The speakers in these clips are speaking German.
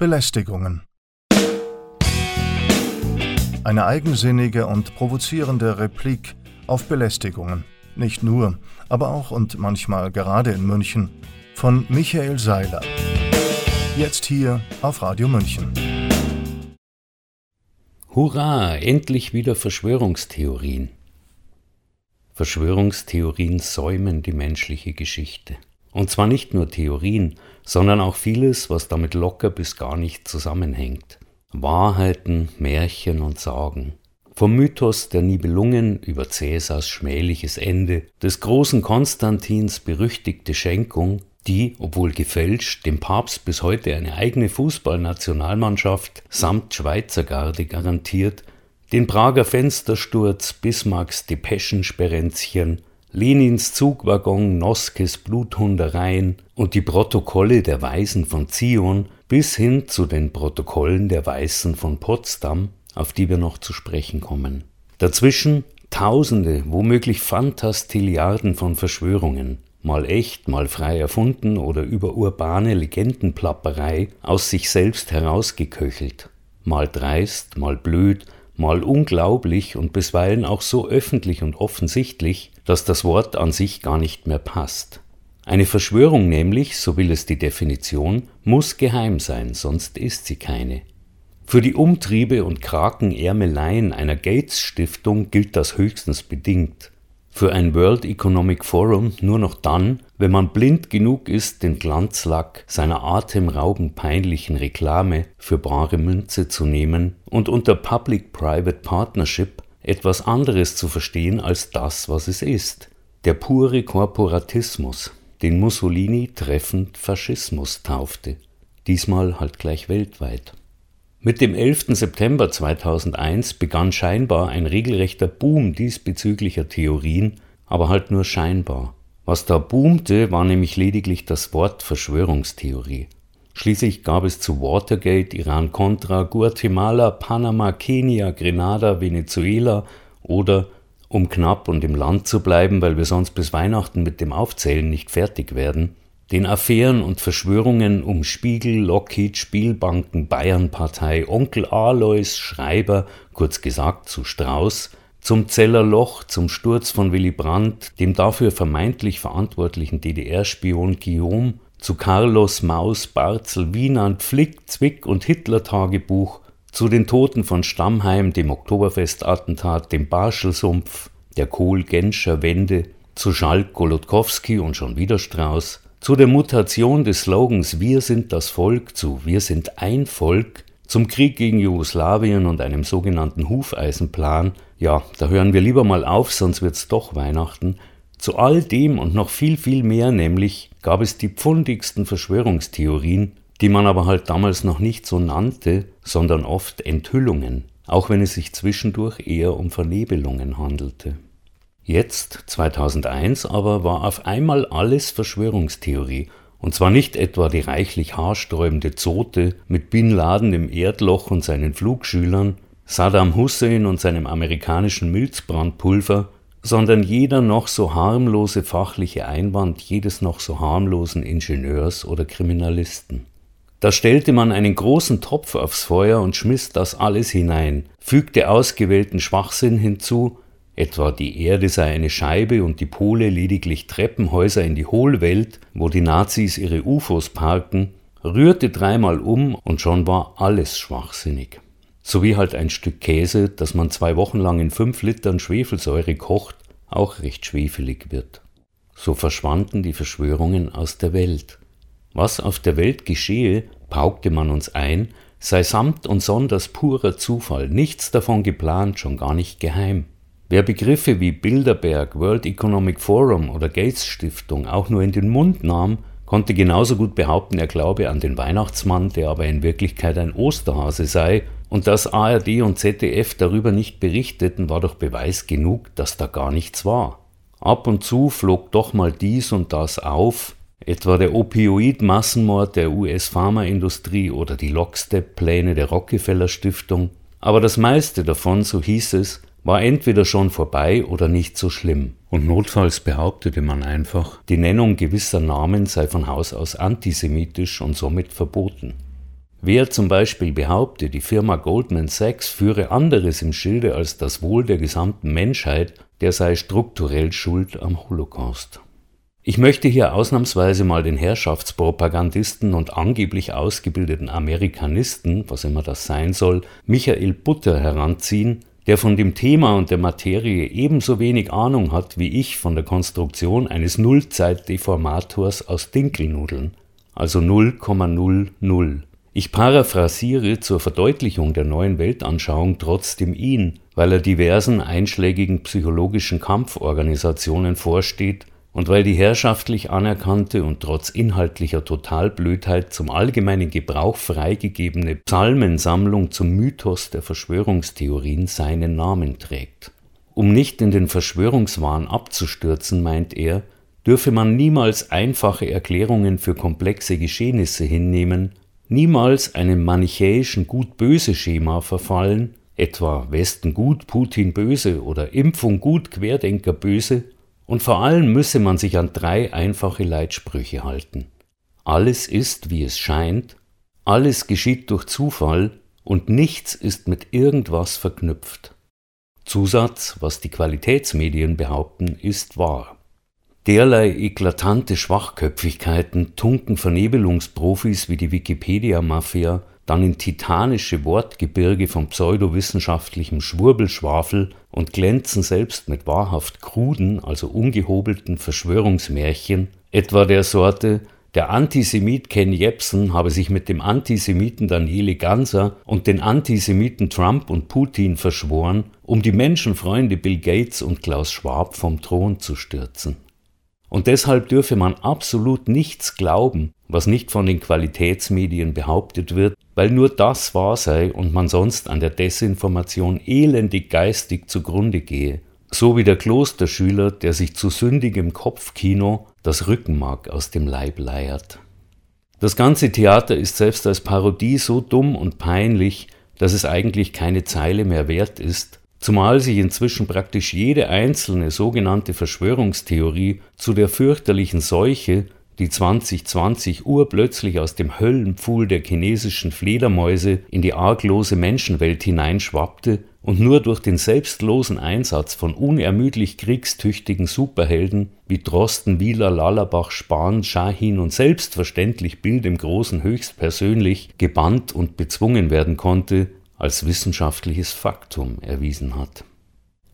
Belästigungen. Eine eigensinnige und provozierende Replik auf Belästigungen. Nicht nur, aber auch und manchmal gerade in München. Von Michael Seiler. Jetzt hier auf Radio München. Hurra, endlich wieder Verschwörungstheorien. Verschwörungstheorien säumen die menschliche Geschichte. Und zwar nicht nur Theorien, sondern auch vieles, was damit locker bis gar nicht zusammenhängt. Wahrheiten, Märchen und Sagen. Vom Mythos der Nibelungen über Cäsars schmähliches Ende, des großen Konstantins berüchtigte Schenkung, die, obwohl gefälscht, dem Papst bis heute eine eigene Fußballnationalmannschaft samt Schweizergarde garantiert, den Prager Fenstersturz, Bismarcks Depeschensperenzchen, Lenins Zugwaggon, Noskes Bluthundereien und die Protokolle der Weisen von Zion bis hin zu den Protokollen der Weißen von Potsdam, auf die wir noch zu sprechen kommen. Dazwischen Tausende, womöglich Fantastilliarden von Verschwörungen, mal echt, mal frei erfunden oder über urbane Legendenplapperei aus sich selbst herausgeköchelt, mal dreist, mal blöd, mal unglaublich und bisweilen auch so öffentlich und offensichtlich, dass das Wort an sich gar nicht mehr passt. Eine Verschwörung nämlich, so will es die Definition, muss geheim sein, sonst ist sie keine. Für die Umtriebe und Krakenärmeleien einer Gates Stiftung gilt das höchstens bedingt. Für ein World Economic Forum nur noch dann, wenn man blind genug ist, den Glanzlack seiner atemraubend peinlichen Reklame für bare Münze zu nehmen und unter Public-Private Partnership etwas anderes zu verstehen als das, was es ist. Der pure Korporatismus, den Mussolini treffend Faschismus taufte. Diesmal halt gleich weltweit. Mit dem 11. September 2001 begann scheinbar ein regelrechter Boom diesbezüglicher Theorien, aber halt nur scheinbar. Was da boomte, war nämlich lediglich das Wort Verschwörungstheorie. Schließlich gab es zu Watergate, Iran-Contra, Guatemala, Panama, Kenia, Grenada, Venezuela oder, um knapp und im Land zu bleiben, weil wir sonst bis Weihnachten mit dem Aufzählen nicht fertig werden, den Affären und Verschwörungen um Spiegel, Lockheed, Spielbanken, Bayernpartei, Onkel Alois, Schreiber, kurz gesagt zu Strauß, zum Zeller Loch, zum Sturz von Willy Brandt, dem dafür vermeintlich verantwortlichen DDR-Spion Guillaume, zu Carlos Maus, Barzel, Wienand, Flick, Zwick und Hitler-Tagebuch, zu den Toten von Stammheim, dem Oktoberfestattentat, dem Barschelsumpf, der Kohl-Genscher Wende, zu Schalk, Golodkowski und schon wieder Strauß, zu der Mutation des Slogans Wir sind das Volk zu Wir sind ein Volk, zum Krieg gegen Jugoslawien und einem sogenannten Hufeisenplan, ja, da hören wir lieber mal auf, sonst wird's doch Weihnachten, zu all dem und noch viel, viel mehr nämlich gab es die pfundigsten Verschwörungstheorien, die man aber halt damals noch nicht so nannte, sondern oft Enthüllungen, auch wenn es sich zwischendurch eher um Vernebelungen handelte. Jetzt, 2001 aber, war auf einmal alles Verschwörungstheorie, und zwar nicht etwa die reichlich haarsträubende Zote mit Bin Laden im Erdloch und seinen Flugschülern, Saddam Hussein und seinem amerikanischen Milzbrandpulver, sondern jeder noch so harmlose fachliche Einwand jedes noch so harmlosen Ingenieurs oder Kriminalisten. Da stellte man einen großen Topf aufs Feuer und schmiss das alles hinein, fügte ausgewählten Schwachsinn hinzu, etwa die Erde sei eine Scheibe und die Pole lediglich Treppenhäuser in die Hohlwelt, wo die Nazis ihre UFOs parken, rührte dreimal um und schon war alles schwachsinnig sowie halt ein Stück Käse, das man zwei Wochen lang in fünf Litern Schwefelsäure kocht, auch recht schwefelig wird. So verschwanden die Verschwörungen aus der Welt. Was auf der Welt geschehe, paukte man uns ein, sei samt und sonders purer Zufall, nichts davon geplant, schon gar nicht geheim. Wer Begriffe wie Bilderberg, World Economic Forum oder Gates Stiftung auch nur in den Mund nahm, konnte genauso gut behaupten, er glaube an den Weihnachtsmann, der aber in Wirklichkeit ein Osterhase sei, und dass ARD und ZDF darüber nicht berichteten, war doch Beweis genug, dass da gar nichts war. Ab und zu flog doch mal dies und das auf, etwa der Opioid-Massenmord der US-Pharmaindustrie oder die Lockstep-Pläne der Rockefeller Stiftung, aber das meiste davon, so hieß es, war entweder schon vorbei oder nicht so schlimm. Und notfalls behauptete man einfach, die Nennung gewisser Namen sei von Haus aus antisemitisch und somit verboten. Wer zum Beispiel behaupte, die Firma Goldman Sachs führe anderes im Schilde als das Wohl der gesamten Menschheit, der sei strukturell schuld am Holocaust. Ich möchte hier ausnahmsweise mal den Herrschaftspropagandisten und angeblich ausgebildeten Amerikanisten, was immer das sein soll, Michael Butter heranziehen, der von dem Thema und der Materie ebenso wenig Ahnung hat wie ich von der Konstruktion eines Nullzeitdeformators aus Dinkelnudeln, also 0,00. Ich paraphrasiere zur Verdeutlichung der neuen Weltanschauung trotzdem ihn, weil er diversen einschlägigen psychologischen Kampforganisationen vorsteht und weil die herrschaftlich anerkannte und trotz inhaltlicher Totalblödheit zum allgemeinen Gebrauch freigegebene Psalmensammlung zum Mythos der Verschwörungstheorien seinen Namen trägt. Um nicht in den Verschwörungswahn abzustürzen, meint er, dürfe man niemals einfache Erklärungen für komplexe Geschehnisse hinnehmen, niemals einem manichäischen Gut-Böse-Schema verfallen, etwa Westen gut, Putin böse oder Impfung gut, Querdenker böse, und vor allem müsse man sich an drei einfache Leitsprüche halten. Alles ist, wie es scheint, alles geschieht durch Zufall und nichts ist mit irgendwas verknüpft. Zusatz, was die Qualitätsmedien behaupten, ist wahr. Derlei eklatante Schwachköpfigkeiten tunken Vernebelungsprofis wie die Wikipedia-Mafia dann in titanische Wortgebirge von pseudowissenschaftlichem Schwurbelschwafel und glänzen selbst mit wahrhaft kruden, also ungehobelten Verschwörungsmärchen, etwa der Sorte der Antisemit Ken Jebsen habe sich mit dem Antisemiten Daniele Ganser und den Antisemiten Trump und Putin verschworen, um die Menschenfreunde Bill Gates und Klaus Schwab vom Thron zu stürzen. Und deshalb dürfe man absolut nichts glauben, was nicht von den Qualitätsmedien behauptet wird, weil nur das wahr sei und man sonst an der Desinformation elendig geistig zugrunde gehe, so wie der Klosterschüler, der sich zu sündigem Kopfkino das Rückenmark aus dem Leib leiert. Das ganze Theater ist selbst als Parodie so dumm und peinlich, dass es eigentlich keine Zeile mehr wert ist, zumal sich inzwischen praktisch jede einzelne sogenannte Verschwörungstheorie zu der fürchterlichen Seuche, die 2020 urplötzlich aus dem Höllenpfuhl der chinesischen Fledermäuse in die arglose Menschenwelt hineinschwappte und nur durch den selbstlosen Einsatz von unermüdlich kriegstüchtigen Superhelden wie Drosten, Wieler, Lallerbach, Spahn, Schahin und selbstverständlich Bild im Großen höchstpersönlich gebannt und bezwungen werden konnte, als wissenschaftliches Faktum erwiesen hat.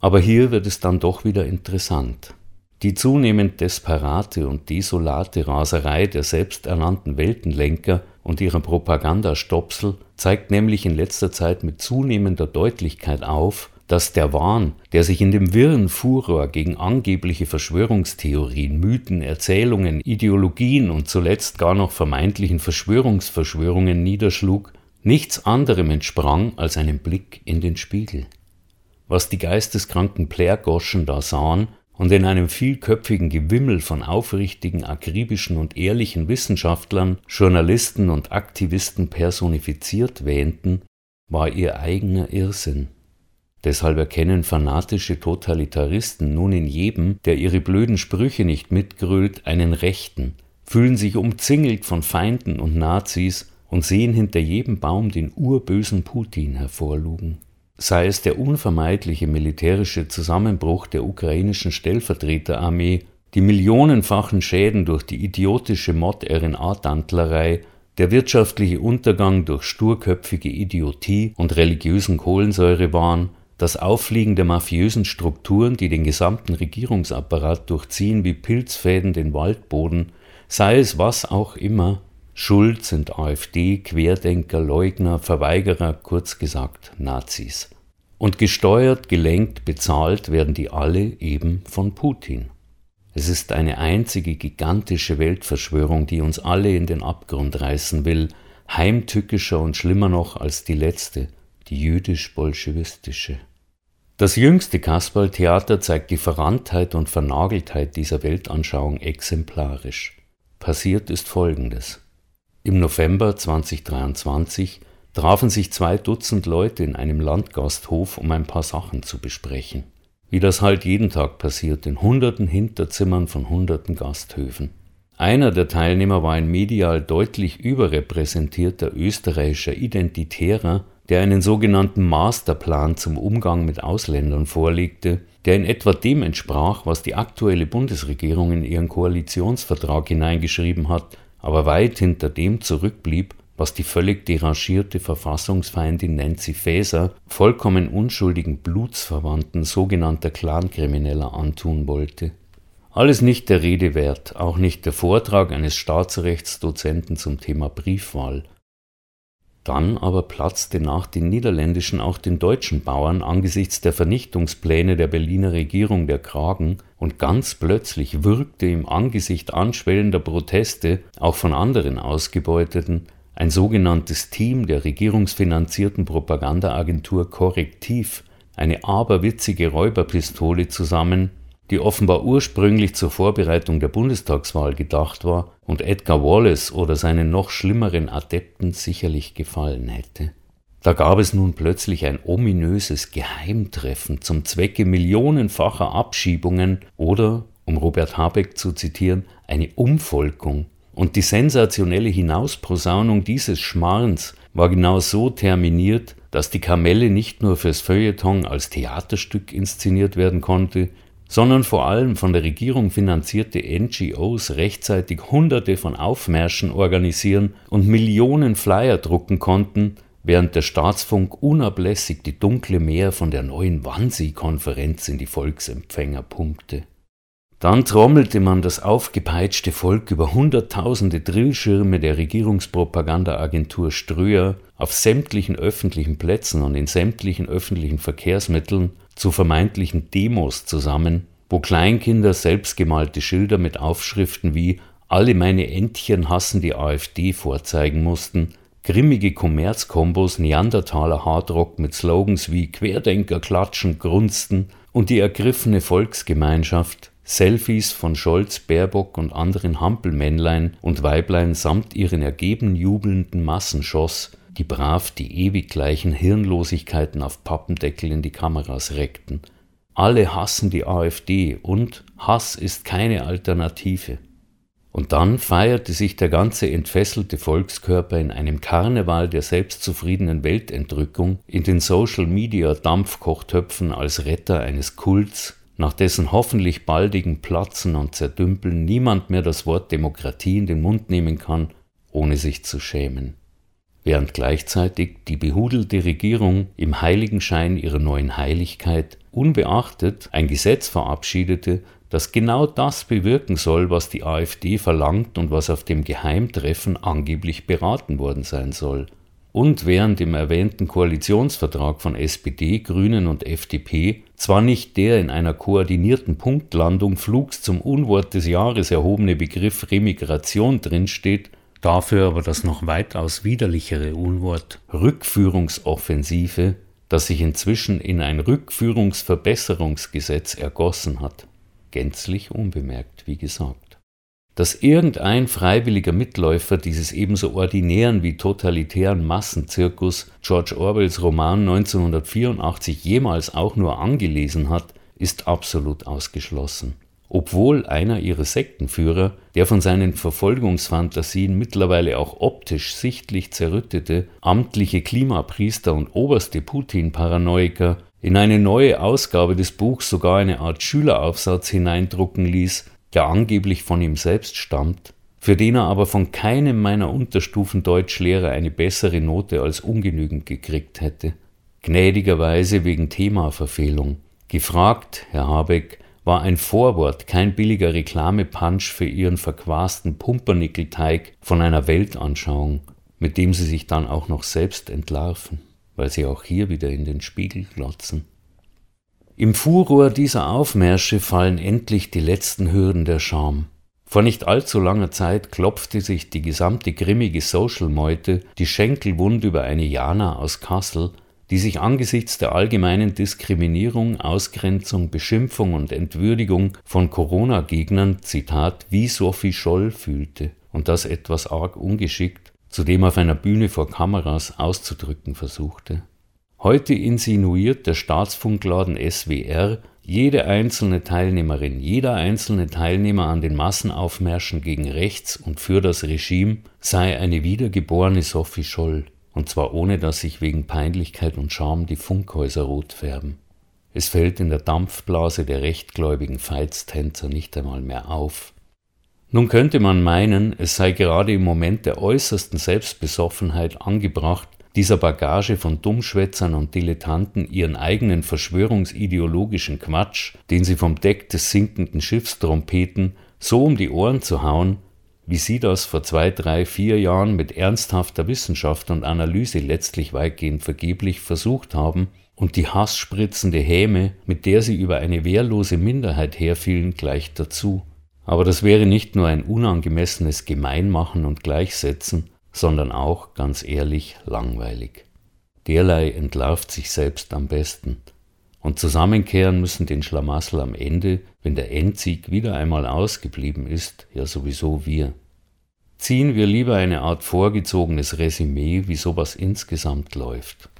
Aber hier wird es dann doch wieder interessant. Die zunehmend desperate und desolate Raserei der selbsternannten Weltenlenker und ihrer Propagandastopsel zeigt nämlich in letzter Zeit mit zunehmender Deutlichkeit auf, dass der Wahn, der sich in dem wirren Furor gegen angebliche Verschwörungstheorien, Mythen, Erzählungen, Ideologien und zuletzt gar noch vermeintlichen Verschwörungsverschwörungen niederschlug, nichts anderem entsprang als einem Blick in den Spiegel. Was die geisteskranken Plärgoschen da sahen und in einem vielköpfigen Gewimmel von aufrichtigen, akribischen und ehrlichen Wissenschaftlern, Journalisten und Aktivisten personifiziert wähnten, war ihr eigener Irrsinn. Deshalb erkennen fanatische Totalitaristen nun in jedem, der ihre blöden Sprüche nicht mitgrölt, einen Rechten, fühlen sich umzingelt von Feinden und Nazis und sehen hinter jedem Baum den urbösen Putin hervorlugen. Sei es der unvermeidliche militärische Zusammenbruch der ukrainischen Stellvertreterarmee, die millionenfachen Schäden durch die idiotische Mod-RNA-Dantlerei, der wirtschaftliche Untergang durch sturköpfige Idiotie und religiösen Kohlensäurewahn, das Auffliegen der mafiösen Strukturen, die den gesamten Regierungsapparat durchziehen wie Pilzfäden den Waldboden, sei es was auch immer, Schuld sind AfD, Querdenker, Leugner, Verweigerer, kurz gesagt Nazis. Und gesteuert, gelenkt, bezahlt werden die alle eben von Putin. Es ist eine einzige gigantische Weltverschwörung, die uns alle in den Abgrund reißen will, heimtückischer und schlimmer noch als die letzte, die jüdisch-bolschewistische. Das jüngste Kasperltheater zeigt die Verranntheit und Vernageltheit dieser Weltanschauung exemplarisch. Passiert ist Folgendes. Im November 2023 trafen sich zwei Dutzend Leute in einem Landgasthof, um ein paar Sachen zu besprechen. Wie das halt jeden Tag passiert in hunderten Hinterzimmern von hunderten Gasthöfen. Einer der Teilnehmer war ein medial deutlich überrepräsentierter österreichischer Identitärer, der einen sogenannten Masterplan zum Umgang mit Ausländern vorlegte, der in etwa dem entsprach, was die aktuelle Bundesregierung in ihren Koalitionsvertrag hineingeschrieben hat, aber weit hinter dem zurückblieb, was die völlig derangierte Verfassungsfeindin Nancy Faeser vollkommen unschuldigen Blutsverwandten sogenannter Clankrimineller antun wollte. Alles nicht der Rede wert, auch nicht der Vortrag eines Staatsrechtsdozenten zum Thema Briefwahl, dann aber platzte nach den niederländischen auch den deutschen Bauern angesichts der Vernichtungspläne der Berliner Regierung der Kragen, und ganz plötzlich würgte im Angesicht anschwellender Proteste, auch von anderen Ausgebeuteten, ein sogenanntes Team der regierungsfinanzierten Propagandaagentur Korrektiv eine aberwitzige Räuberpistole zusammen, die offenbar ursprünglich zur Vorbereitung der Bundestagswahl gedacht war und Edgar Wallace oder seinen noch schlimmeren Adepten sicherlich gefallen hätte. Da gab es nun plötzlich ein ominöses Geheimtreffen zum Zwecke millionenfacher Abschiebungen oder, um Robert Habeck zu zitieren, eine Umvolkung. Und die sensationelle Hinausprosaunung dieses Schmarrns war genau so terminiert, dass die Kamelle nicht nur fürs Feuilleton als Theaterstück inszeniert werden konnte, sondern vor allem von der Regierung finanzierte NGOs rechtzeitig Hunderte von Aufmärschen organisieren und Millionen Flyer drucken konnten, während der Staatsfunk unablässig die dunkle Meer von der neuen Wannsee-Konferenz in die Volksempfänger pumpte. Dann trommelte man das aufgepeitschte Volk über hunderttausende Drillschirme der Regierungspropagandaagentur Ströer auf sämtlichen öffentlichen Plätzen und in sämtlichen öffentlichen Verkehrsmitteln zu vermeintlichen Demos zusammen, wo Kleinkinder selbstgemalte Schilder mit Aufschriften wie Alle meine Entchen hassen die AfD vorzeigen mussten, grimmige Kommerzkombos Neandertaler Hardrock mit Slogans wie Querdenker klatschen, grunzten und die ergriffene Volksgemeinschaft Selfies von Scholz, Baerbock und anderen Hampelmännlein und Weiblein samt ihren ergeben jubelnden Massen schoss, die brav die ewig gleichen Hirnlosigkeiten auf Pappendeckel in die Kameras reckten. Alle hassen die AfD und Hass ist keine Alternative. Und dann feierte sich der ganze entfesselte Volkskörper in einem Karneval der selbstzufriedenen Weltentrückung in den Social Media Dampfkochtöpfen als Retter eines Kults, nach dessen hoffentlich baldigen Platzen und Zerdümpeln niemand mehr das Wort Demokratie in den Mund nehmen kann, ohne sich zu schämen während gleichzeitig die behudelte Regierung im Heiligenschein ihrer neuen Heiligkeit unbeachtet ein Gesetz verabschiedete, das genau das bewirken soll, was die AfD verlangt und was auf dem Geheimtreffen angeblich beraten worden sein soll. Und während im erwähnten Koalitionsvertrag von SPD, Grünen und FDP zwar nicht der in einer koordinierten Punktlandung flugs zum Unwort des Jahres erhobene Begriff Remigration drinsteht, Dafür aber das noch weitaus widerlichere Unwort Rückführungsoffensive, das sich inzwischen in ein Rückführungsverbesserungsgesetz ergossen hat. Gänzlich unbemerkt, wie gesagt. Dass irgendein freiwilliger Mitläufer dieses ebenso ordinären wie totalitären Massenzirkus George Orwells Roman 1984 jemals auch nur angelesen hat, ist absolut ausgeschlossen. Obwohl einer ihrer Sektenführer, der von seinen Verfolgungsfantasien mittlerweile auch optisch sichtlich zerrüttete, amtliche Klimapriester und oberste Putin-Paranoiker, in eine neue Ausgabe des Buchs sogar eine Art Schüleraufsatz hineindrucken ließ, der angeblich von ihm selbst stammt, für den er aber von keinem meiner Unterstufendeutschlehrer eine bessere Note als ungenügend gekriegt hätte. Gnädigerweise wegen Themaverfehlung. Gefragt, Herr Habeck, war ein Vorwort kein billiger Reklamepunch für ihren verquasten Pumpernickelteig von einer Weltanschauung, mit dem sie sich dann auch noch selbst entlarven, weil sie auch hier wieder in den Spiegel glotzen. Im Furor dieser Aufmärsche fallen endlich die letzten Hürden der Scham. Vor nicht allzu langer Zeit klopfte sich die gesamte grimmige Social-Meute die Schenkel wund über eine Jana aus Kassel, die sich angesichts der allgemeinen Diskriminierung, Ausgrenzung, Beschimpfung und Entwürdigung von Corona-Gegnern, Zitat, wie Sophie Scholl fühlte und das etwas arg ungeschickt, zudem auf einer Bühne vor Kameras auszudrücken versuchte. Heute insinuiert der Staatsfunkladen SWR, Jede einzelne Teilnehmerin, jeder einzelne Teilnehmer an den Massenaufmärschen gegen rechts und für das Regime sei eine wiedergeborene Sophie Scholl, und zwar ohne dass sich wegen Peinlichkeit und Scham die Funkhäuser rot färben. Es fällt in der Dampfblase der rechtgläubigen Feitstänzer nicht einmal mehr auf. Nun könnte man meinen, es sei gerade im Moment der äußersten Selbstbesoffenheit angebracht, dieser Bagage von Dummschwätzern und Dilettanten ihren eigenen verschwörungsideologischen Quatsch, den sie vom Deck des sinkenden Schiffs trompeten, so um die Ohren zu hauen, wie sie das vor zwei, drei, vier Jahren mit ernsthafter Wissenschaft und Analyse letztlich weitgehend vergeblich versucht haben, und die hassspritzende Häme, mit der sie über eine wehrlose Minderheit herfielen, gleich dazu. Aber das wäre nicht nur ein unangemessenes Gemeinmachen und Gleichsetzen, sondern auch, ganz ehrlich, langweilig. Derlei entlarvt sich selbst am besten. Und zusammenkehren müssen den Schlamassel am Ende, wenn der Endsieg wieder einmal ausgeblieben ist, ja sowieso wir. Ziehen wir lieber eine Art vorgezogenes Resümee, wie sowas insgesamt läuft.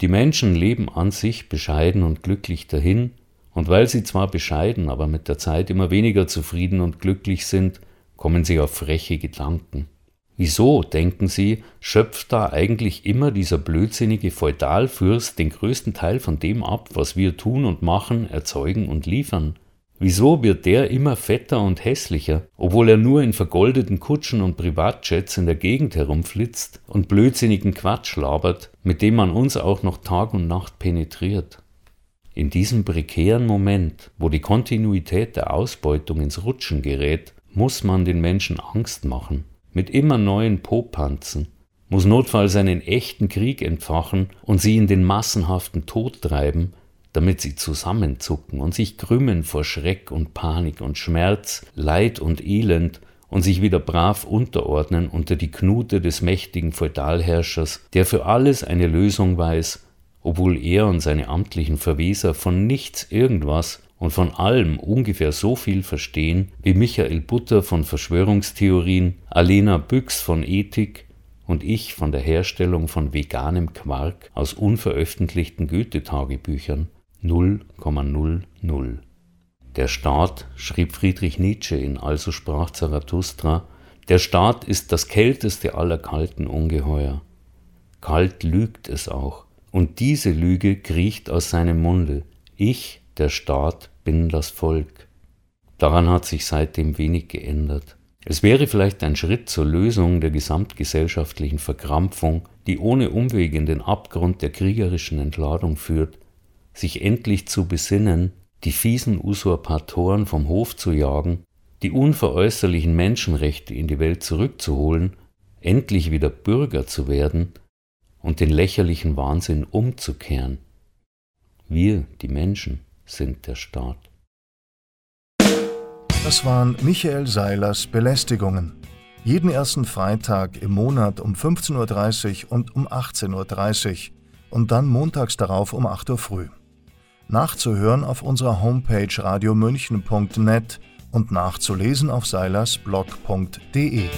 Die Menschen leben an sich bescheiden und glücklich dahin, und weil sie zwar bescheiden, aber mit der Zeit immer weniger zufrieden und glücklich sind, kommen sie auf freche Gedanken. Wieso, denken Sie, schöpft da eigentlich immer dieser blödsinnige Feudalfürst den größten Teil von dem ab, was wir tun und machen, erzeugen und liefern? Wieso wird der immer fetter und hässlicher, obwohl er nur in vergoldeten Kutschen und Privatjets in der Gegend herumflitzt und blödsinnigen Quatsch labert, mit dem man uns auch noch Tag und Nacht penetriert? In diesem prekären Moment, wo die Kontinuität der Ausbeutung ins Rutschen gerät, muss man den Menschen Angst machen mit immer neuen Popanzen, muss notfalls einen echten Krieg entfachen und sie in den massenhaften Tod treiben, damit sie zusammenzucken und sich krümmen vor Schreck und Panik und Schmerz, Leid und Elend und sich wieder brav unterordnen unter die Knute des mächtigen Feudalherrschers, der für alles eine Lösung weiß, obwohl er und seine amtlichen Verweser von nichts irgendwas und von allem ungefähr so viel verstehen wie Michael Butter von Verschwörungstheorien, Alena Büchs von Ethik und ich von der Herstellung von veganem Quark aus unveröffentlichten Goethe-Tagebüchern 0,00. Der Staat, schrieb Friedrich Nietzsche in Also sprach Zarathustra, der Staat ist das kälteste aller kalten Ungeheuer. Kalt lügt es auch, und diese Lüge kriecht aus seinem Munde. Ich, der Staat, bin das Volk. Daran hat sich seitdem wenig geändert. Es wäre vielleicht ein Schritt zur Lösung der gesamtgesellschaftlichen Verkrampfung, die ohne Umweg in den Abgrund der kriegerischen Entladung führt, sich endlich zu besinnen, die fiesen Usurpatoren vom Hof zu jagen, die unveräußerlichen Menschenrechte in die Welt zurückzuholen, endlich wieder Bürger zu werden und den lächerlichen Wahnsinn umzukehren. Wir, die Menschen, sind der Staat. Das waren Michael Seilers Belästigungen. Jeden ersten Freitag im Monat um 15.30 Uhr und um 18.30 Uhr und dann montags darauf um 8 Uhr früh. Nachzuhören auf unserer Homepage radiomünchen.net und nachzulesen auf seilersblog.de.